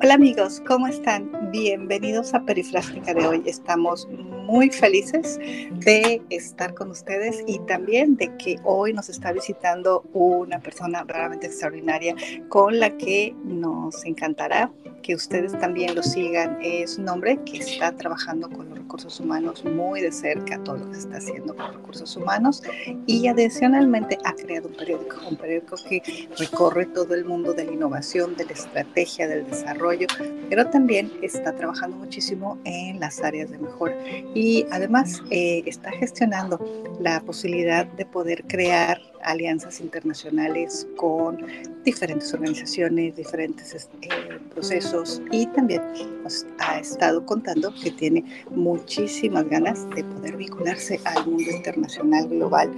Hola amigos, ¿cómo están? Bienvenidos a Perifrástica de hoy. Estamos muy felices de estar con ustedes y también de que hoy nos está visitando una persona realmente extraordinaria con la que nos encantará que ustedes también lo sigan. Es un hombre que está trabajando con los recursos humanos muy de cerca, todo lo que se está haciendo con recursos humanos y adicionalmente ha creado un periódico, un periódico que recorre todo el mundo de la innovación, de la estrategia, del desarrollo, pero también está trabajando muchísimo en las áreas de mejora. Y además eh, está gestionando la posibilidad de poder crear alianzas internacionales con diferentes organizaciones, diferentes eh, procesos y también nos ha estado contando que tiene muchísimas ganas de poder vincularse al mundo internacional global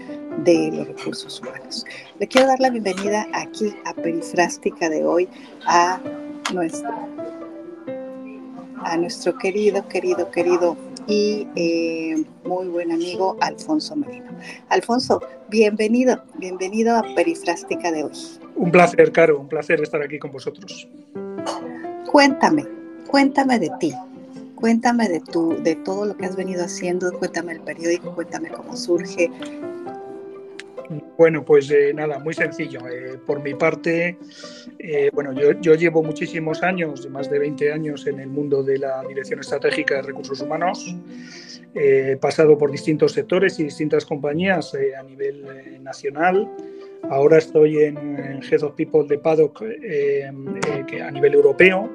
de los recursos humanos. Le quiero dar la bienvenida aquí a Perifrástica de hoy a nuestro, a nuestro querido, querido, querido y eh, muy buen amigo Alfonso Merino. Alfonso, bienvenido, bienvenido a Perifrástica de hoy. Un placer, Caro, un placer estar aquí con vosotros. Cuéntame, cuéntame de ti, cuéntame de, tu, de todo lo que has venido haciendo, cuéntame el periódico, cuéntame cómo surge, bueno, pues eh, nada, muy sencillo. Eh, por mi parte, eh, bueno, yo, llevo muchísimos años, más de 20 años en el mundo de la Dirección Estratégica de Recursos Humanos. he pasado por distintos sectores y distintas compañías a nivel nacional. Ahora estoy en, Head of People de PADOC a nivel europeo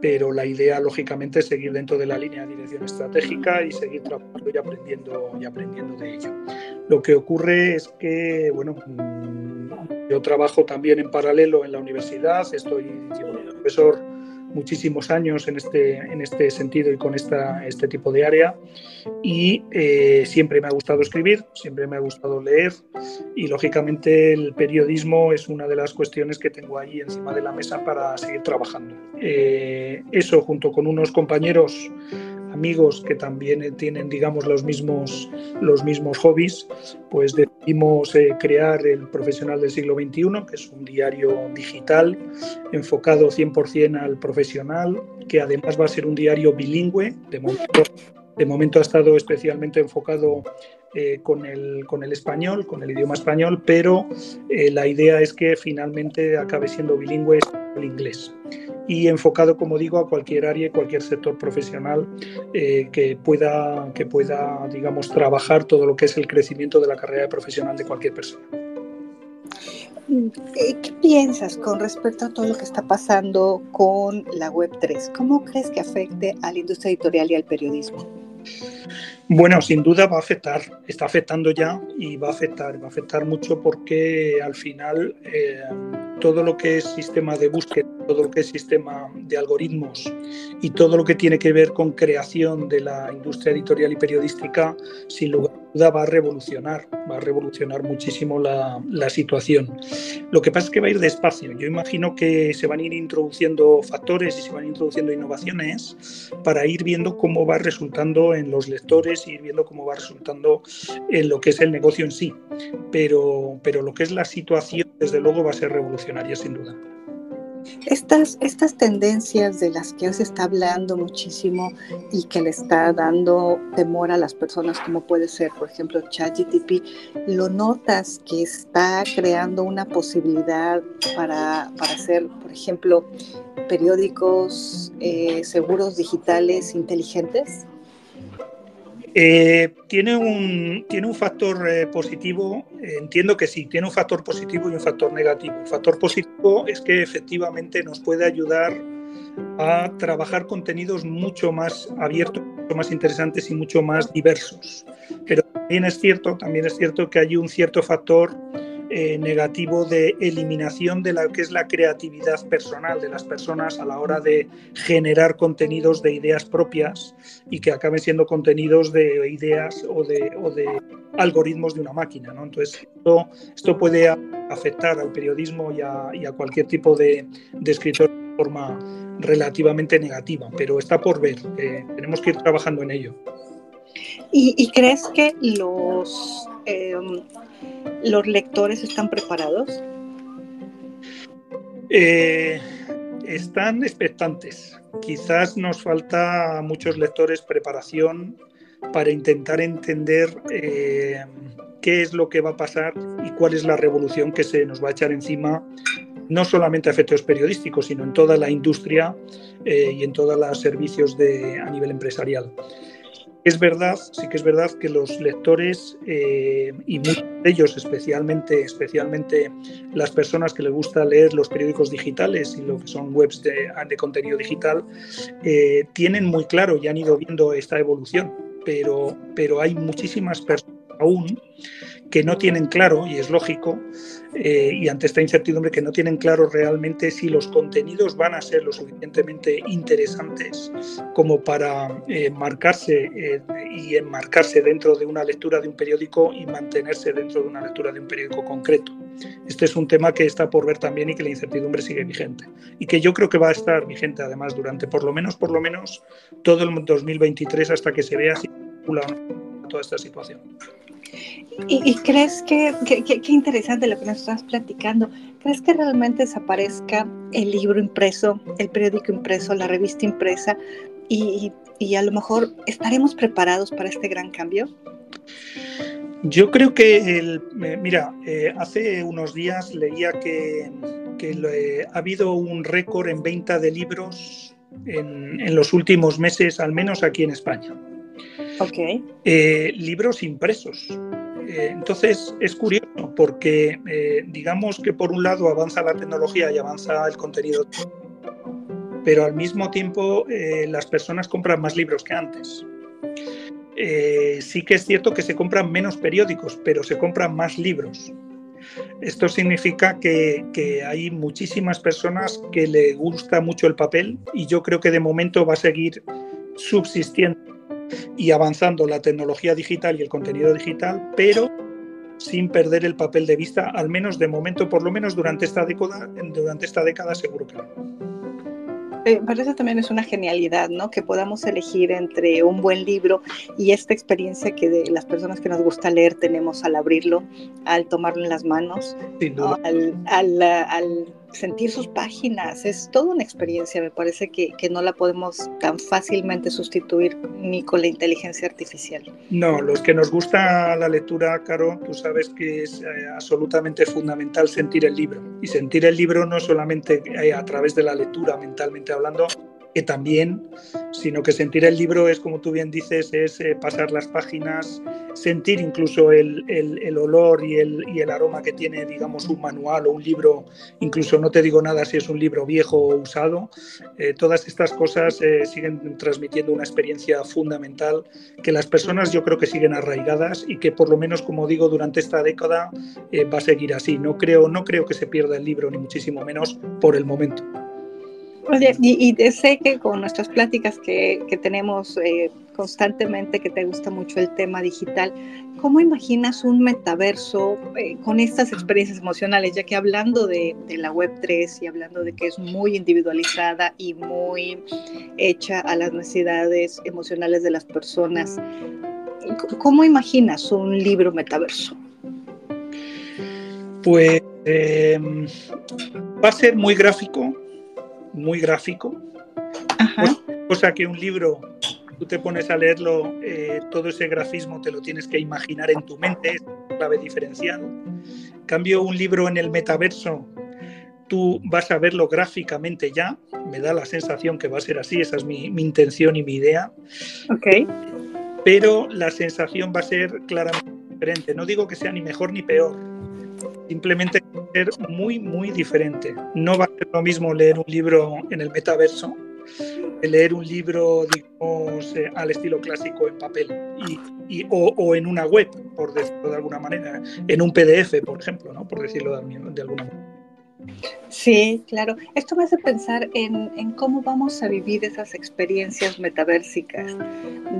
pero la idea, lógicamente, es seguir dentro de la línea de dirección estratégica y seguir trabajando y aprendiendo, y aprendiendo de ello. Lo que ocurre es que, bueno, mm, yo trabajo también en paralelo en la universidad, estoy profesor muchísimos años en este, en este sentido y con esta, este tipo de área y eh, siempre me ha gustado escribir, siempre me ha gustado leer y lógicamente el periodismo es una de las cuestiones que tengo ahí encima de la mesa para seguir trabajando. Eh, eso junto con unos compañeros amigos que también tienen, digamos, los mismos, los mismos hobbies, pues decidimos eh, crear el Profesional del siglo XXI, que es un diario digital enfocado 100% al profesional, que además va a ser un diario bilingüe. De momento, de momento ha estado especialmente enfocado eh, con, el, español, con el idioma español, pero eh, la idea es que finalmente acabe siendo bilingüe el inglés y enfocado, como digo, a cualquier área, cualquier sector profesional eh, que, pueda, que pueda, digamos, trabajar todo lo que es el crecimiento de la carrera profesional de cualquier persona. Eh, ¿Qué piensas con respecto a todo lo que está pasando con la Web3? ¿Cómo crees que afecte a la industria editorial y al periodismo? Bueno, sin duda va a afectar, está afectando ya y va a afectar, va a afectar mucho porque al final eh, todo lo que es sistema de búsqueda, todo lo que es sistema de algoritmos y todo lo que tiene que ver con creación de la industria editorial y periodística, sin lugar a duda va a revolucionar, va a revolucionar muchísimo la, situación. Lo que pasa es que va a ir despacio. Yo imagino que se van a ir introduciendo factores y se van introduciendo innovaciones para ir viendo cómo va resultando en los lectores y ir viendo cómo va resultando en lo que es el negocio en sí. Pero, pero lo que es la situación, desde luego, va a ser revolucionaria, sin duda. Estas, estas tendencias de las que se está hablando muchísimo y que le está dando temor a las personas, como puede ser, por ejemplo, ChatGTP, ¿lo notas que está creando una posibilidad para, para hacer, por ejemplo, periódicos eh, seguros digitales inteligentes? Eh, tiene, un, tiene un factor eh, positivo, entiendo que sí, tiene un factor positivo y un factor negativo. El factor positivo es que efectivamente nos puede ayudar a trabajar contenidos mucho más abiertos, mucho más interesantes y mucho más diversos. Pero también es cierto, también es cierto que hay un cierto factor eh, negativo de eliminación de lo que es la creatividad personal de las personas a la hora de generar contenidos de ideas propias y que acaben siendo contenidos de ideas o de, algoritmos de una máquina. ¿no? Entonces, esto, puede afectar al periodismo y a, cualquier tipo de, escritor de forma relativamente negativa, pero está por ver, tenemos que ir trabajando en ello. ¿Y, crees que los em, ¿Los lectores están preparados? Eh, están expectantes. Quizás nos falta a muchos lectores preparación para intentar entender eh, qué es lo que va a pasar y cuál es la revolución que se nos va a echar encima, no solamente a efectos periodísticos, sino en toda la industria eh, y en todos los servicios a nivel empresarial. Es verdad, sí que es verdad que los lectores eh, y muchos de ellos, especialmente, especialmente las personas que les gusta leer los periódicos digitales y lo que son webs de, de contenido digital, eh, tienen muy claro y han ido viendo esta evolución, pero, pero hay muchísimas personas aún que no tienen claro, y es lógico, eh, y ante esta incertidumbre que no tienen claro realmente si los contenidos van a ser lo suficientemente interesantes como para eh, marcarse eh, y enmarcarse dentro de una lectura de un periódico y mantenerse dentro de una lectura de un periódico concreto. Este es un tema que está por ver también y que la incertidumbre sigue vigente y que yo creo que va a estar vigente además durante por lo menos por lo menos todo el 2023 hasta que se vea si toda esta situación. ¿Y, crees que, qué interesante lo que nos estás platicando, crees que realmente desaparezca el libro impreso, el periódico impreso, la revista impresa y, a lo mejor estaremos preparados para este gran cambio? Yo creo que, el, mira, eh, hace unos días leía que, ha habido un récord en venta de libros en, en los últimos meses, al menos aquí en España. Eh, libros impresos. Eh, entonces es curioso porque eh, digamos que por un lado avanza la tecnología y avanza el contenido, pero al mismo tiempo las personas compran más libros que antes. sí que es cierto que se compran menos periódicos, pero se compran más libros. Esto significa que, hay muchísimas personas que le gusta mucho el papel y yo creo que de momento va a seguir subsistiendo y avanzando la tecnología digital y el contenido digital, pero sin perder el papel de vista, al menos de momento, por lo menos durante esta década, durante esta década seguro que no. Eh, eso también es una genialidad, ¿no? Que podamos elegir entre un buen libro y esta experiencia que de las personas que nos gusta leer tenemos al abrirlo, al tomarlo en las manos, al, al, al sentir sus páginas, es toda una experiencia, me parece que, que, no la podemos tan fácilmente sustituir ni con la inteligencia artificial. No, los que nos gusta la lectura, Caro, tú sabes que es eh, absolutamente fundamental sentir el libro. Y sentir el libro no solamente eh, a través de la lectura, mentalmente hablando, que también, sino que sentir el libro es, como tú bien dices, es eh, pasar las páginas, sentir incluso el, el, olor y el, y el, aroma que tiene, digamos, un manual o un libro, incluso no te digo nada si es un libro viejo o usado, eh, todas estas cosas eh, siguen transmitiendo una experiencia fundamental que las personas yo creo que siguen arraigadas y que por lo menos, como digo, durante esta década va a seguir así. No creo, no creo que se pierda el libro, ni muchísimo menos por el momento. Oye, y, sé que con nuestras pláticas que, tenemos eh, constantemente, que te gusta mucho el tema digital, ¿cómo imaginas un metaverso eh, con estas experiencias emocionales? Ya que hablando de, la Web3 y hablando de que es muy individualizada y muy hecha a las necesidades emocionales de las personas, ¿cómo imaginas un libro metaverso? Pues em, va a ser muy gráfico, muy gráfico, cosa que un libro, tú te pones a leerlo, eh, todo ese grafismo te lo tienes que imaginar en tu mente, es clave diferencial. cambio, un libro en el metaverso, tú vas a verlo gráficamente ya, me da la sensación que va a ser así, esa es mi, intención y mi idea. Ok. Pero la sensación va a ser claramente diferente. No digo que sea ni mejor ni peor, simplemente ser muy, muy diferente. No va a ser lo mismo leer un libro en el metaverso que leer un libro, digamos, eh, al estilo clásico en papel y, o, en una web, por decirlo de alguna manera, en un PDF, por ejemplo, ¿no? por decirlo de, de alguna manera. Sí, claro. Esto me hace pensar en, cómo vamos a vivir esas experiencias metaversicas,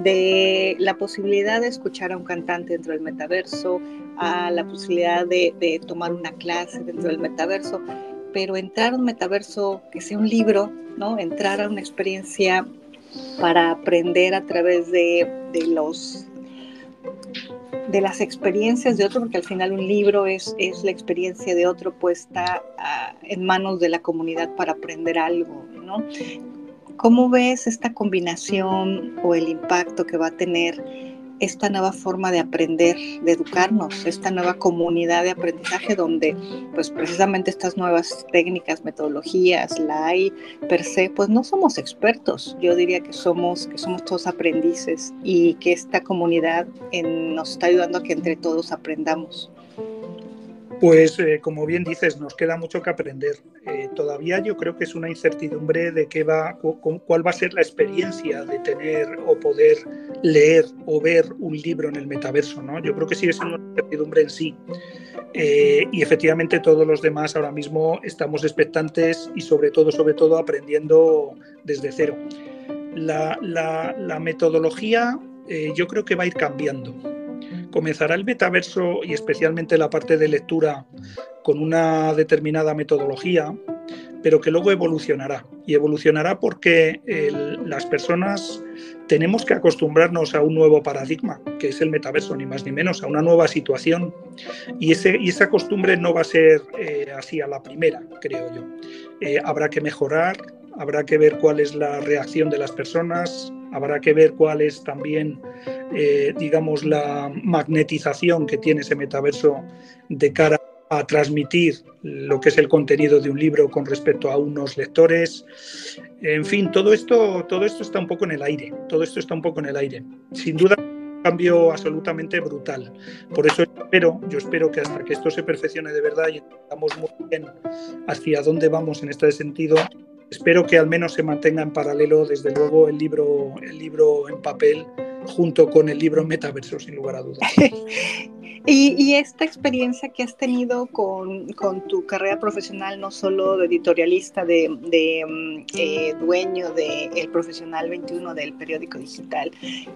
de la posibilidad de escuchar a un cantante dentro del metaverso, a la posibilidad de, tomar una clase dentro del metaverso, pero entrar a un metaverso que sea un libro, ¿no? Entrar a una experiencia para aprender a través de, de los de las experiencias de otro, porque al final un libro es, es la experiencia de otro puesta ah, en manos de la comunidad para aprender algo, ¿no? ¿Cómo ves esta combinación o el impacto que va a tener esta nueva forma de aprender, de educarnos, esta nueva comunidad de aprendizaje donde pues precisamente estas nuevas técnicas, metodologías, la hay per se, pues no somos expertos. Yo diría que somos, que somos todos aprendices y que esta comunidad nos está ayudando a que entre todos aprendamos. Pues eh, como bien dices, nos queda mucho que aprender. Eh, todavía yo creo que es una incertidumbre de qué va, cuál va a ser la experiencia de tener o poder leer o ver un libro en el metaverso. ¿no? Yo creo que sigue siendo una incertidumbre en sí. Eh, y efectivamente todos los demás ahora mismo estamos expectantes y sobre todo, sobre todo aprendiendo desde cero. La, la metodología yo creo que va a ir cambiando comenzará el metaverso y especialmente la parte de lectura con una determinada metodología, pero que luego evolucionará. Y evolucionará porque las personas tenemos que acostumbrarnos a un nuevo paradigma, que es el metaverso, ni más ni menos, a una nueva situación. Y, ese, y esa costumbre no va a ser eh, así a la primera, creo yo. Eh, habrá que mejorar, habrá que ver cuál es la reacción de las personas, habrá que ver cuál es también, eh, digamos, la magnetización que tiene ese metaverso de cara a transmitir lo que es el contenido de un libro con respecto a unos lectores. En fin, todo esto, todo esto está un poco en el aire. Todo esto está un poco en el aire. Sin duda, un cambio absolutamente brutal. Por eso yo espero que hasta que esto se perfeccione de verdad y entendamos muy bien hacia dónde vamos en este sentido, espero que al menos se mantenga en paralelo, desde luego, el libro, el libro en papel junto con el libro metaverso, sin lugar a dudas. Y, esta experiencia que has tenido con, tu carrera profesional, no solo de editorialista, de, mm, eh, dueño de El Profesional 21 del periódico digital,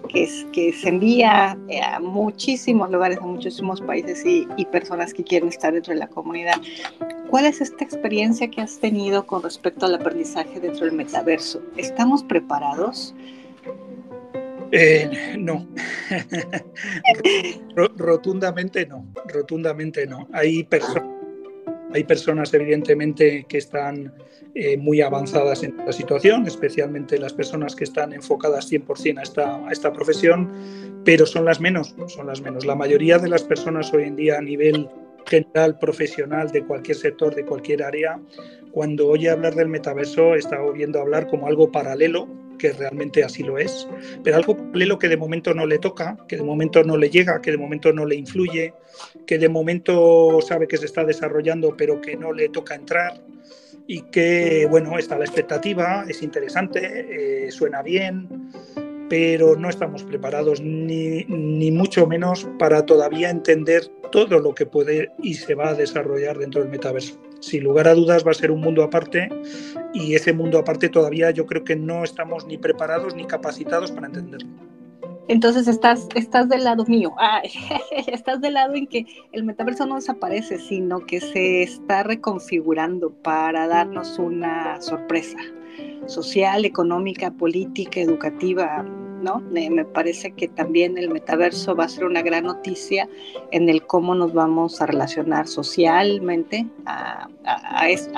que, es, que se envía eh, a muchísimos lugares, a muchísimos países y, y personas que quieren estar dentro de la comunidad. ¿Cuál es esta experiencia que has tenido con respecto al aprendizaje dentro del metaverso? ¿Estamos preparados? Eh, no, rotundamente no, rotundamente no. Hay, personas, hay personas evidentemente que están eh, muy avanzadas en la situación, especialmente las personas que están enfocadas 100% a esta, a esta profesión, pero son las menos, son las menos. La mayoría de las personas hoy en día a nivel general, profesional, de cualquier sector, de cualquier área, cuando oye hablar del metaverso está oyendo hablar como algo paralelo que realmente así lo es, pero algo paralelo que de momento no le toca, que de momento no le llega, que de momento no le influye, que de momento sabe que se está desarrollando pero que no le toca entrar y que, bueno, está la expectativa, es interesante, eh, suena bien, pero no estamos preparados ni, ni, mucho menos para todavía entender todo lo que puede y se va a desarrollar dentro del metaverso. Sin lugar a dudas va a ser un mundo aparte y ese mundo aparte todavía yo creo que no estamos ni preparados ni capacitados para entenderlo. Entonces estás, estás del lado mío, estás del lado en que el metaverso no desaparece, sino que se está reconfigurando para darnos una sorpresa social, económica, política, educativa, ¿no? Me, parece que también el metaverso va a ser una gran noticia en el cómo nos vamos a relacionar socialmente a,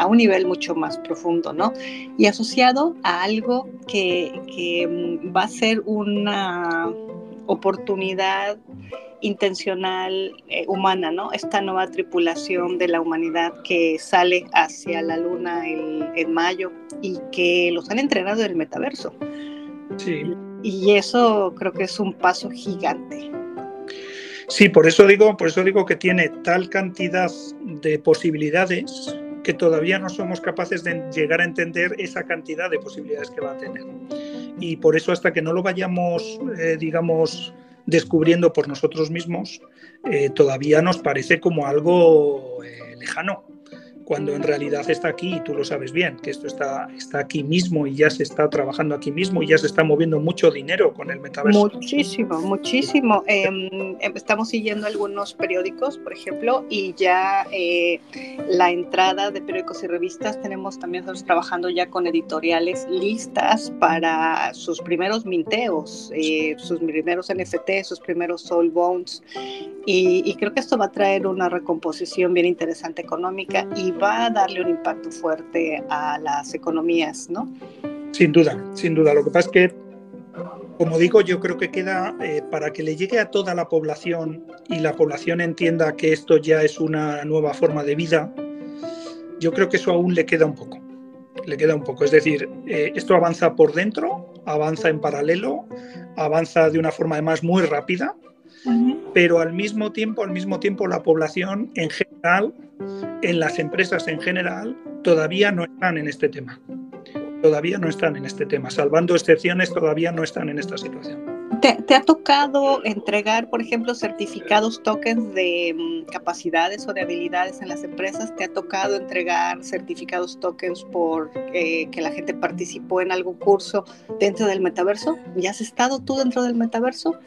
un nivel mucho más profundo, ¿no? Y asociado a algo que, que mm, va a ser una oportunidad intencional eh, humana, ¿no? Esta nueva tripulación de la humanidad que sale hacia la luna en mayo y que los han entrenado en el metaverso. Sí. Y eso creo que es un paso gigante. Sí, por eso digo, por eso digo que tiene tal cantidad de posibilidades que todavía no somos capaces de llegar a entender esa cantidad de posibilidades que va a tener. Y por eso hasta que no lo vayamos, eh, digamos, descubriendo por nosotros mismos, eh, todavía nos parece como algo eh, lejano. Cuando en realidad está aquí y tú lo sabes bien, que esto está, está aquí mismo y ya se está trabajando aquí mismo y ya se está moviendo mucho dinero con el metaverso. Muchísimo, muchísimo. Em, estamos siguiendo algunos periódicos, por ejemplo, y ya eh, la entrada de periódicos y revistas, tenemos también trabajando ya con editoriales listas para sus primeros minteos, eh, sus primeros NFT, sus primeros soul bones. Y, y creo que esto va a traer una recomposición bien interesante económica y va a darle un impacto fuerte a las economías, ¿no? Sin duda, sin duda. Lo que pasa es que, como digo, yo creo que queda eh, para que le llegue a toda la población y la población entienda que esto ya es una nueva forma de vida, yo creo que eso aún le queda un poco. Le queda un poco. Es decir, eh, esto avanza por dentro, avanza en paralelo, avanza de una forma además muy rápida, pero al mismo tiempo, al mismo tiempo la población en general, en las empresas en general, todavía no están en este tema. Todavía no están en este tema. Salvando excepciones, todavía no están en esta situación. ¿Te, ha tocado entregar, por ejemplo, certificados, tokens de mm, capacidades o de habilidades en las empresas? ¿Te ha tocado entregar certificados, tokens por eh, que la gente participó en algún curso dentro del metaverso? ¿Ya has estado tú dentro del metaverso?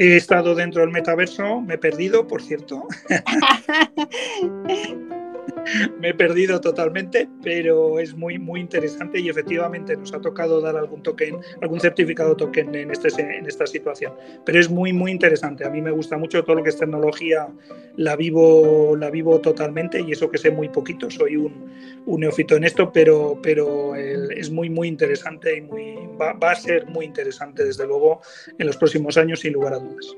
He estado dentro del metaverso, me he perdido, por cierto. me he perdido totalmente, pero es muy, muy interesante y efectivamente nos ha tocado dar algún token, algún certificado token en, este, en esta situación. Pero es muy, muy interesante. A mí me gusta mucho todo lo que es tecnología, la vivo, la vivo totalmente y eso que sé muy poquito, soy un, un neófito en esto, pero, pero es muy, muy interesante y muy, va, va a ser muy interesante desde luego en los próximos años sin lugar a dudas.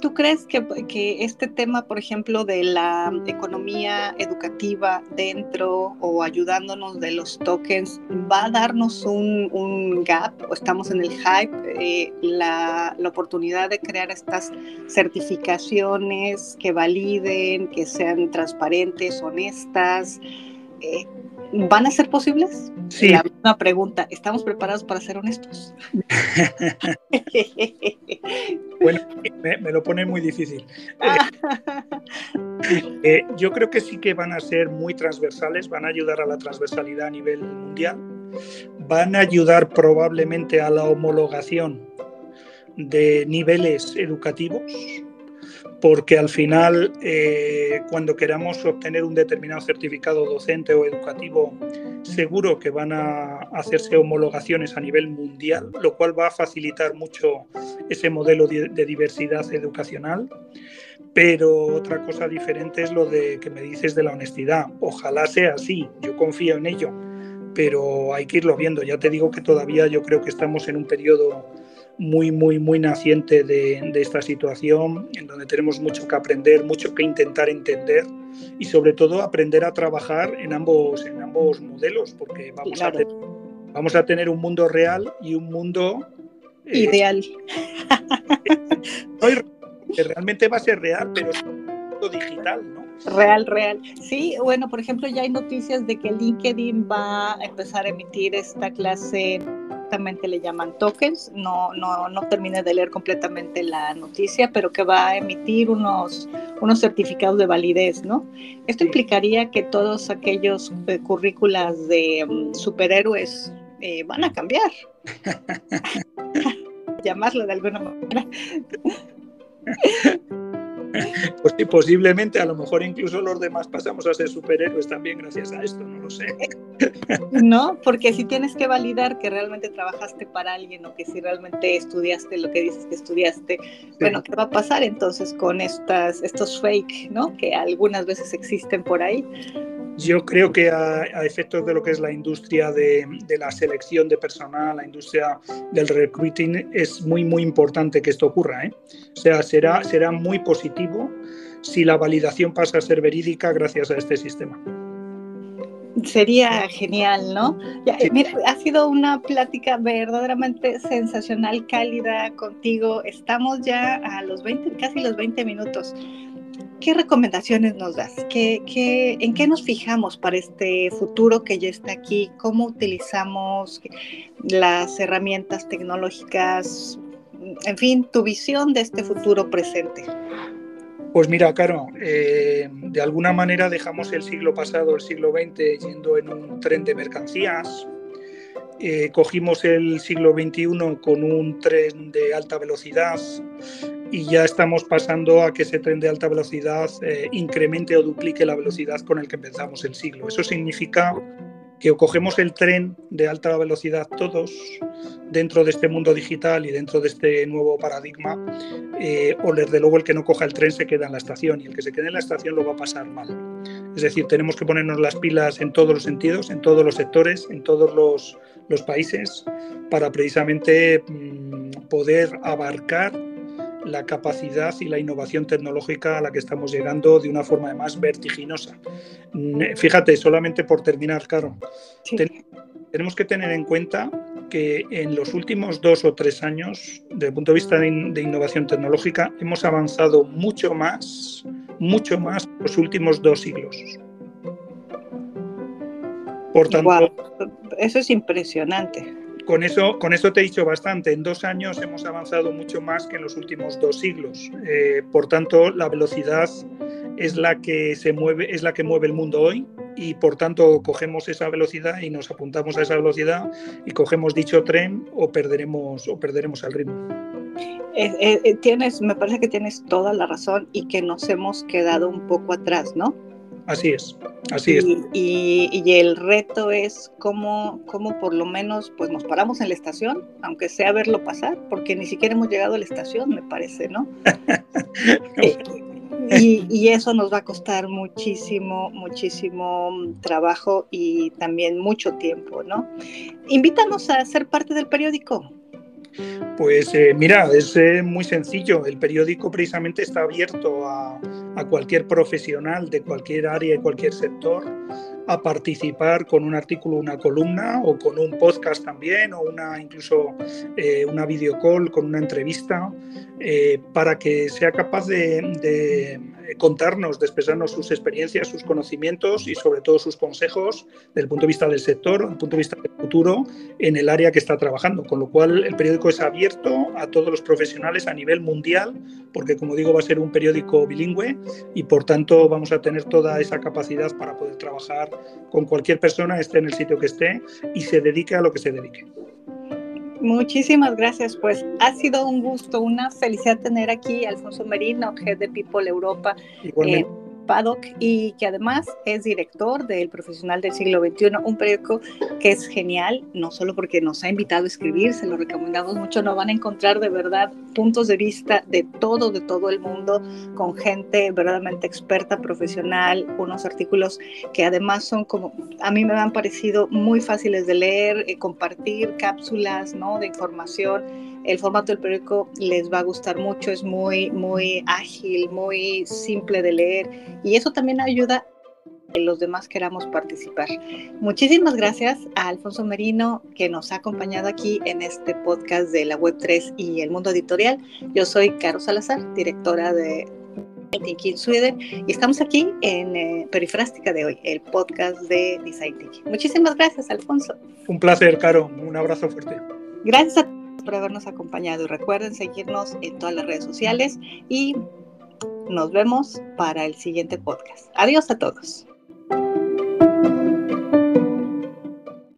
¿Tú crees que, que, este tema, por ejemplo, de la economía educativa dentro o ayudándonos de los tokens, va a darnos un, un gap o estamos en el hype, eh, la, la, oportunidad de crear estas certificaciones que validen, que sean transparentes, honestas? Eh, ¿Van a ser posibles? Sí. una pregunta, ¿estamos preparados para ser honestos? bueno, me, lo pone muy difícil. Eh, yo creo que sí que van a ser muy transversales, van a ayudar a la transversalidad a nivel mundial, van a ayudar probablemente a la homologación de niveles educativos porque al final eh, cuando queramos obtener un determinado certificado docente o educativo, seguro que van a hacerse homologaciones a nivel mundial, lo cual va a facilitar mucho ese modelo de diversidad educacional. Pero otra cosa diferente es lo de que me dices de la honestidad. Ojalá sea así, yo confío en ello, pero hay que irlo viendo. Ya te digo que todavía yo creo que estamos en un periodo muy, muy, muy naciente de, esta situación, en donde tenemos mucho que aprender, mucho que intentar entender y sobre todo aprender a trabajar en ambos, en ambos modelos, porque vamos, a, tener, vamos a tener un mundo real y un mundo... Eh, Ideal. que realmente va a ser real, pero es un mundo digital, ¿no? Real, real. Sí, bueno, por ejemplo, ya hay noticias de que LinkedIn va a empezar a emitir esta clase le llaman tokens, no, no, no terminé de leer completamente la noticia, pero que va a emitir unos, unos certificados de validez, ¿no? Esto implicaría que todos aquellos eh, currículas de mm, superhéroes eh, van a cambiar. Llamarlo de alguna manera. Pues sí, posiblemente, a lo mejor incluso los demás pasamos a ser superhéroes también gracias a esto, no lo sé. No, porque si tienes que validar que realmente trabajaste para alguien o que si realmente estudiaste lo que dices que estudiaste, bueno, ¿qué va a pasar entonces con estas, estos fake, ¿no? Que algunas veces existen por ahí. Yo creo que a, efectos de lo que es la industria de, la selección de personal, la industria del recruiting, es muy, muy importante que esto ocurra. ¿eh? O sea, será, será muy positivo si la validación pasa a ser verídica gracias a este sistema. Sería genial, ¿no? mira, ha sido una plática verdaderamente sensacional, cálida contigo. Estamos ya a los 20, casi los 20 minutos. ¿Qué recomendaciones nos das? ¿Qué, qué, en qué nos fijamos para este futuro que ya está aquí? ¿Cómo utilizamos las herramientas tecnológicas? En fin, tu visión de este futuro presente. Pues mira, Caro, eh, de alguna manera dejamos el siglo pasado, el siglo XX, yendo en un tren de mercancías. Eh, cogimos el siglo XXI con un tren de alta velocidad y ya estamos pasando a que ese tren de alta velocidad eh, incremente o duplique la velocidad con el que empezamos el siglo. Eso significa que o cogemos el tren de alta velocidad todos dentro de este mundo digital y dentro de este nuevo paradigma, eh, o desde luego el que no coja el tren se queda en la estación y el que se quede en la estación lo va a pasar mal. Es decir, tenemos que ponernos las pilas en todos los sentidos, en todos los sectores, en todos los, los países, para precisamente mmm, poder abarcar la capacidad y la innovación tecnológica a la que estamos llegando de una forma además vertiginosa. Fíjate, solamente por terminar, Caro, sí. tenemos que tener en cuenta que en los últimos dos o tres años, desde el punto de vista de, innovación tecnológica, hemos avanzado mucho más, mucho más los últimos dos siglos. Por tanto, wow. eso es impresionante con eso, con eso te he dicho bastante. En dos años hemos avanzado mucho más que en los últimos dos siglos. Eh, por tanto, la velocidad es la que se mueve, es la que mueve el mundo hoy y por tanto cogemos esa velocidad y nos apuntamos a esa velocidad y cogemos dicho tren o perderemos o perderemos el ritmo. Eh, eh, tienes, me parece que tienes toda la razón y que nos hemos quedado un poco atrás, ¿no? Así es, así es. Y, y, el reto es cómo, cómo por lo menos pues nos paramos en la estación, aunque sea verlo pasar, porque ni siquiera hemos llegado a la estación, me parece, ¿no? y, y, eso nos va a costar muchísimo, muchísimo trabajo y también mucho tiempo, ¿no? Invítanos a ser parte del periódico. Pues eh, mira, es eh, muy sencillo. El periódico precisamente está abierto a, cualquier profesional de cualquier área y cualquier sector a participar con un artículo, una columna o con un podcast también o una incluso eh, una videocall con una entrevista para que sea capaz de contarnos, de expresarnos sus experiencias, sus conocimientos y sobre todo sus consejos desde el punto de vista del sector, desde el punto de vista del futuro en el área que está trabajando. Con lo cual el periódico es abierto a todos los profesionales a nivel mundial, porque como digo va a ser un periódico bilingüe y por tanto vamos a tener toda esa capacidad para poder trabajar con cualquier persona, esté en el sitio que esté y se dedique a lo que se dedique. Muchísimas gracias, pues ha sido un gusto, una felicidad tener aquí a Alfonso Merino, Head de People Europa. Igualmente. Eh, Paddock y que además es director del Profesional del Siglo XXI, un periódico que es genial, no solo porque nos ha invitado a escribir, se lo recomendamos mucho, no van a encontrar de verdad puntos de vista de todo, de todo el mundo, con gente verdaderamente experta, profesional, unos artículos que además son como, a mí me han parecido muy fáciles de leer, eh, compartir cápsulas ¿no? de información el formato del periódico les va a gustar mucho, es muy, muy ágil, muy simple de leer y eso también ayuda a que los demás queramos participar. Muchísimas gracias a Alfonso Merino que nos ha acompañado aquí en este podcast de la Web3 y el mundo editorial. Yo soy Caro Salazar, directora de Thinking Sweden y estamos aquí en eh, Perifrástica de hoy, el podcast de Design Thinking. Muchísimas gracias, Alfonso. Un placer, Caro. Un abrazo fuerte. Gracias a por habernos acompañado y recuerden seguirnos en todas las redes sociales y nos vemos para el siguiente podcast. Adiós a todos.